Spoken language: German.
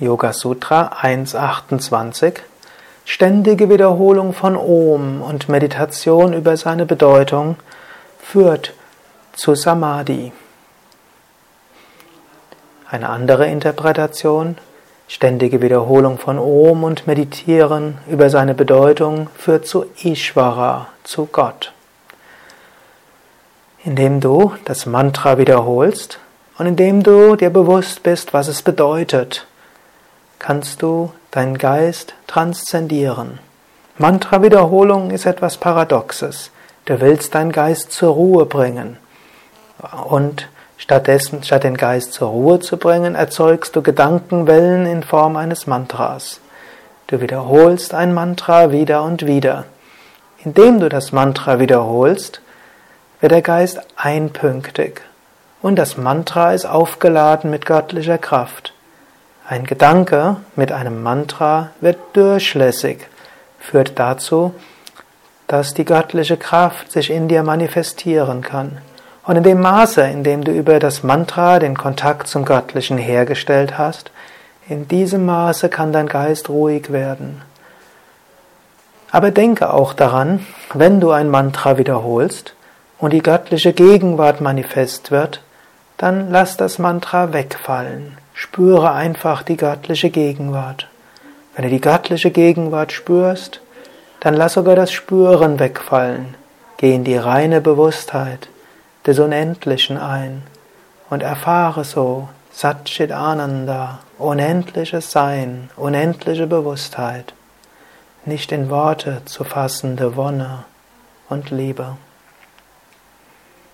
Yoga Sutra 1.28 Ständige Wiederholung von Om und Meditation über seine Bedeutung führt zu Samadhi. Eine andere Interpretation Ständige Wiederholung von Om und Meditieren über seine Bedeutung führt zu Ishvara, zu Gott. Indem du das Mantra wiederholst und indem du dir bewusst bist, was es bedeutet, kannst du deinen Geist transzendieren. Mantra-Wiederholung ist etwas Paradoxes. Du willst deinen Geist zur Ruhe bringen. Und stattdessen, statt den Geist zur Ruhe zu bringen, erzeugst du Gedankenwellen in Form eines Mantras. Du wiederholst ein Mantra wieder und wieder. Indem du das Mantra wiederholst, wird der Geist einpünktig und das Mantra ist aufgeladen mit göttlicher Kraft. Ein Gedanke mit einem Mantra wird durchlässig, führt dazu, dass die göttliche Kraft sich in dir manifestieren kann. Und in dem Maße, in dem du über das Mantra den Kontakt zum Göttlichen hergestellt hast, in diesem Maße kann dein Geist ruhig werden. Aber denke auch daran, wenn du ein Mantra wiederholst und die göttliche Gegenwart manifest wird, dann lass das Mantra wegfallen. Spüre einfach die göttliche Gegenwart. Wenn du die göttliche Gegenwart spürst, dann lass sogar das Spüren wegfallen. Geh in die reine Bewusstheit des Unendlichen ein und erfahre so Satchit Ananda, unendliches Sein, unendliche Bewusstheit, nicht in Worte zu fassende Wonne und Liebe.